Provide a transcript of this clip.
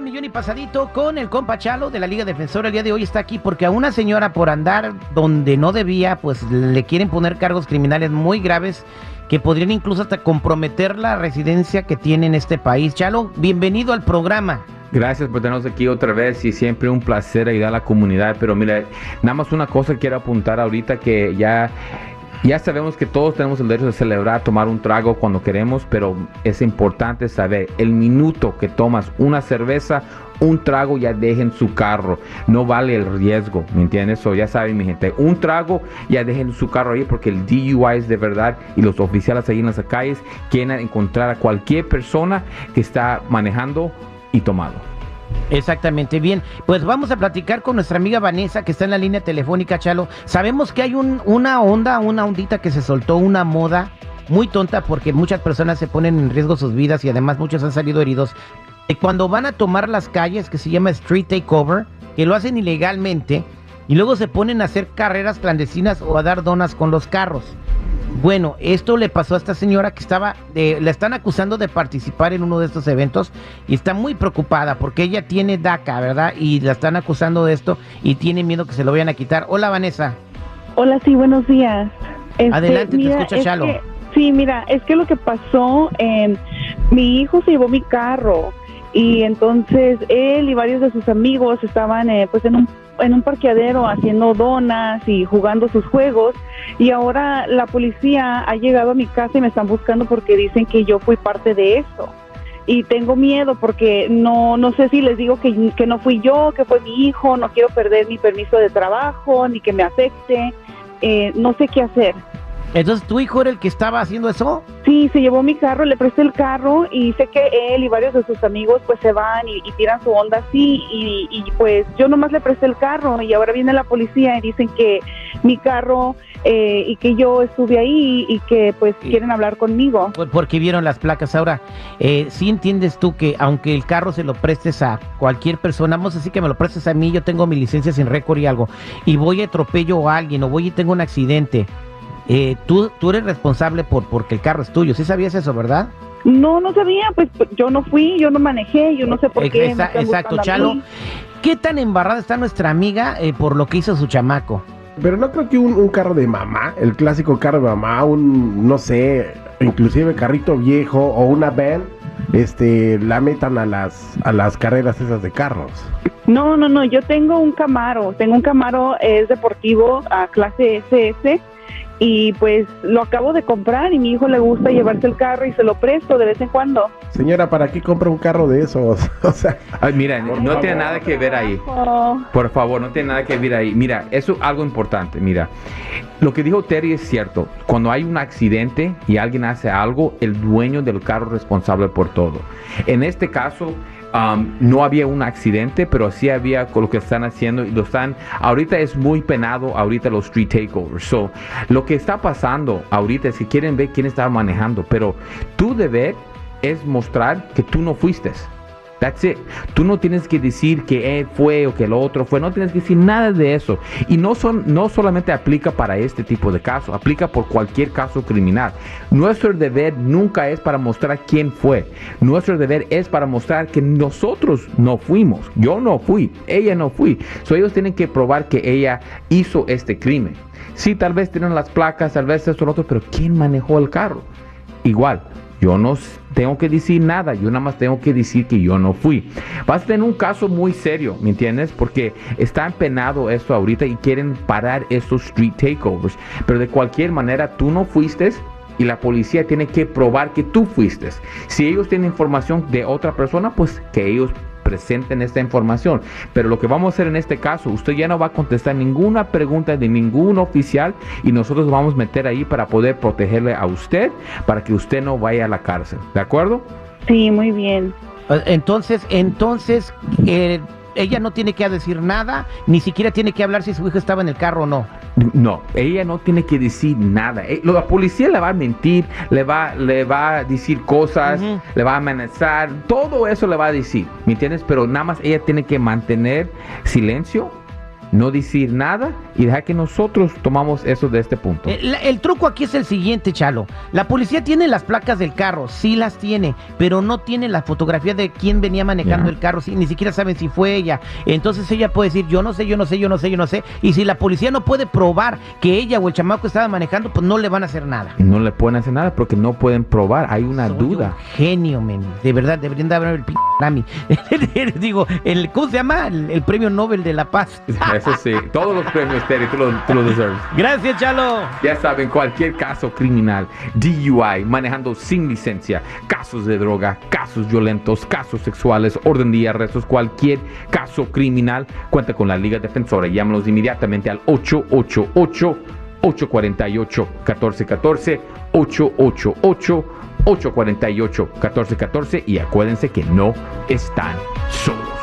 millón y pasadito con el compa Chalo de la Liga Defensora. El día de hoy está aquí porque a una señora por andar donde no debía, pues le quieren poner cargos criminales muy graves que podrían incluso hasta comprometer la residencia que tiene en este país. Chalo, bienvenido al programa. Gracias por tenernos aquí otra vez y siempre un placer ayudar a la comunidad. Pero mira, nada más una cosa quiero apuntar ahorita que ya ya sabemos que todos tenemos el derecho de celebrar, tomar un trago cuando queremos, pero es importante saber el minuto que tomas una cerveza, un trago ya dejen su carro. No vale el riesgo, ¿me entiendes? Eso ya saben, mi gente. Un trago ya dejen su carro ahí porque el DUI es de verdad y los oficiales ahí en las calles quieren encontrar a cualquier persona que está manejando y tomado. Exactamente, bien. Pues vamos a platicar con nuestra amiga Vanessa, que está en la línea telefónica, Chalo. Sabemos que hay un, una onda, una ondita que se soltó, una moda muy tonta, porque muchas personas se ponen en riesgo sus vidas y además muchos han salido heridos. Y cuando van a tomar las calles, que se llama Street Takeover, que lo hacen ilegalmente, y luego se ponen a hacer carreras clandestinas o a dar donas con los carros. Bueno, esto le pasó a esta señora que estaba, de, la están acusando de participar en uno de estos eventos y está muy preocupada porque ella tiene DACA, ¿verdad? Y la están acusando de esto y tiene miedo que se lo vayan a quitar. Hola, Vanessa. Hola, sí, buenos días. Este, Adelante, te escucha Chalo. sí, mira, es que lo que pasó, eh, mi hijo se llevó mi carro y entonces él y varios de sus amigos estaban eh, pues en un en un parqueadero haciendo donas y jugando sus juegos y ahora la policía ha llegado a mi casa y me están buscando porque dicen que yo fui parte de eso y tengo miedo porque no no sé si les digo que, que no fui yo, que fue mi hijo, no quiero perder mi permiso de trabajo ni que me afecte, eh, no sé qué hacer. Entonces, ¿tu hijo era el que estaba haciendo eso? Sí, se llevó mi carro, le presté el carro y sé que él y varios de sus amigos pues se van y, tiran su onda así y, pues yo nomás le presté el carro y ahora viene la policía y dicen que mi carro eh, y que yo estuve ahí y que pues quieren hablar conmigo. Porque vieron las placas. Ahora, eh, ¿sí entiendes tú que aunque el carro se lo prestes a cualquier persona, vamos a decir que me lo prestes a mí, yo tengo mi licencia sin récord y algo, y voy a atropello a alguien o voy y tengo un accidente, eh, tú, tú eres responsable por porque el carro es tuyo. ¿Sí sabías eso, verdad? No, no sabía, pues yo no fui, yo no manejé, yo no sé por qué. exacto, Chalo. ¿Qué tan embarrada está nuestra amiga eh, por lo que hizo su chamaco? Pero no creo que un, carro de mamá, el clásico carro de mamá, un, no sé, inclusive carrito viejo o una van, este, la metan a las, a las carreras esas de carros. No, no, no, yo tengo un Camaro, tengo un Camaro, es deportivo a clase SS y pues lo acabo de comprar y mi hijo le gusta llevarse el carro y se lo presto de vez en cuando. Señora, ¿para qué compra un carro de esos? o sea, mira, no tiene nada que ver ahí. Por favor, no tiene nada que ver ahí. Mira, eso es algo importante. Mira, lo que dijo Terry es cierto. Cuando hay un accidente y alguien hace algo, el dueño del carro es responsable por todo. En este caso, Um, no había un accidente, pero sí había con lo que están haciendo y lo están, ahorita es muy penado, ahorita los street takeovers. So, lo que está pasando ahorita es que quieren ver quién estaba manejando, pero tu deber es mostrar que tú no fuiste. That's it. Tú no tienes que decir que él fue o que el otro fue. No tienes que decir nada de eso. Y no, son, no solamente aplica para este tipo de casos, aplica por cualquier caso criminal. Nuestro deber nunca es para mostrar quién fue. Nuestro deber es para mostrar que nosotros no fuimos. Yo no fui. Ella no fui. So ellos tienen que probar que ella hizo este crimen. Sí, tal vez tienen las placas, tal vez esto lo otro, pero ¿quién manejó el carro? Igual, yo no tengo que decir nada, yo nada más tengo que decir que yo no fui. Vas a tener un caso muy serio, ¿me entiendes? Porque está empenado esto ahorita y quieren parar estos street takeovers. Pero de cualquier manera, tú no fuiste y la policía tiene que probar que tú fuiste. Si ellos tienen información de otra persona, pues que ellos presenten esta información. Pero lo que vamos a hacer en este caso, usted ya no va a contestar ninguna pregunta de ningún oficial y nosotros vamos a meter ahí para poder protegerle a usted, para que usted no vaya a la cárcel. ¿De acuerdo? Sí, muy bien. Entonces, entonces, eh, ella no tiene que decir nada, ni siquiera tiene que hablar si su hijo estaba en el carro o no. No, ella no tiene que decir nada. Eh, la policía le va a mentir, le va, le va a decir cosas, le va a amenazar, todo eso le va a decir, ¿me entiendes? Pero nada más ella tiene que mantener silencio no decir nada y dejar que nosotros tomamos eso de este punto. El, el truco aquí es el siguiente, Chalo. La policía tiene las placas del carro, sí las tiene, pero no tiene la fotografía de quién venía manejando el carro, sí, ni siquiera saben si fue ella. Entonces ella puede decir, yo no sé, yo no sé, yo no sé, yo no sé. Y si la policía no puede probar que ella o el chamaco estaba manejando, pues no le van a hacer nada. No le pueden hacer nada porque no pueden probar, hay una Soy duda. un genio, men. De verdad, deberían de haber el p Grammy. Digo, el, ¿cómo se llama? El, el premio Nobel de la Paz. Eso sí, todos los premios, Terry, tú lo, tú lo deserves. Gracias, Chalo. Ya saben, cualquier caso criminal, DUI, manejando sin licencia, casos de droga, casos violentos, casos sexuales, orden de arrestos, cualquier caso criminal, cuenta con la Liga Defensora. Llámanos inmediatamente al 888 848 1414 888 848 1414 y acuérdense que no están solos.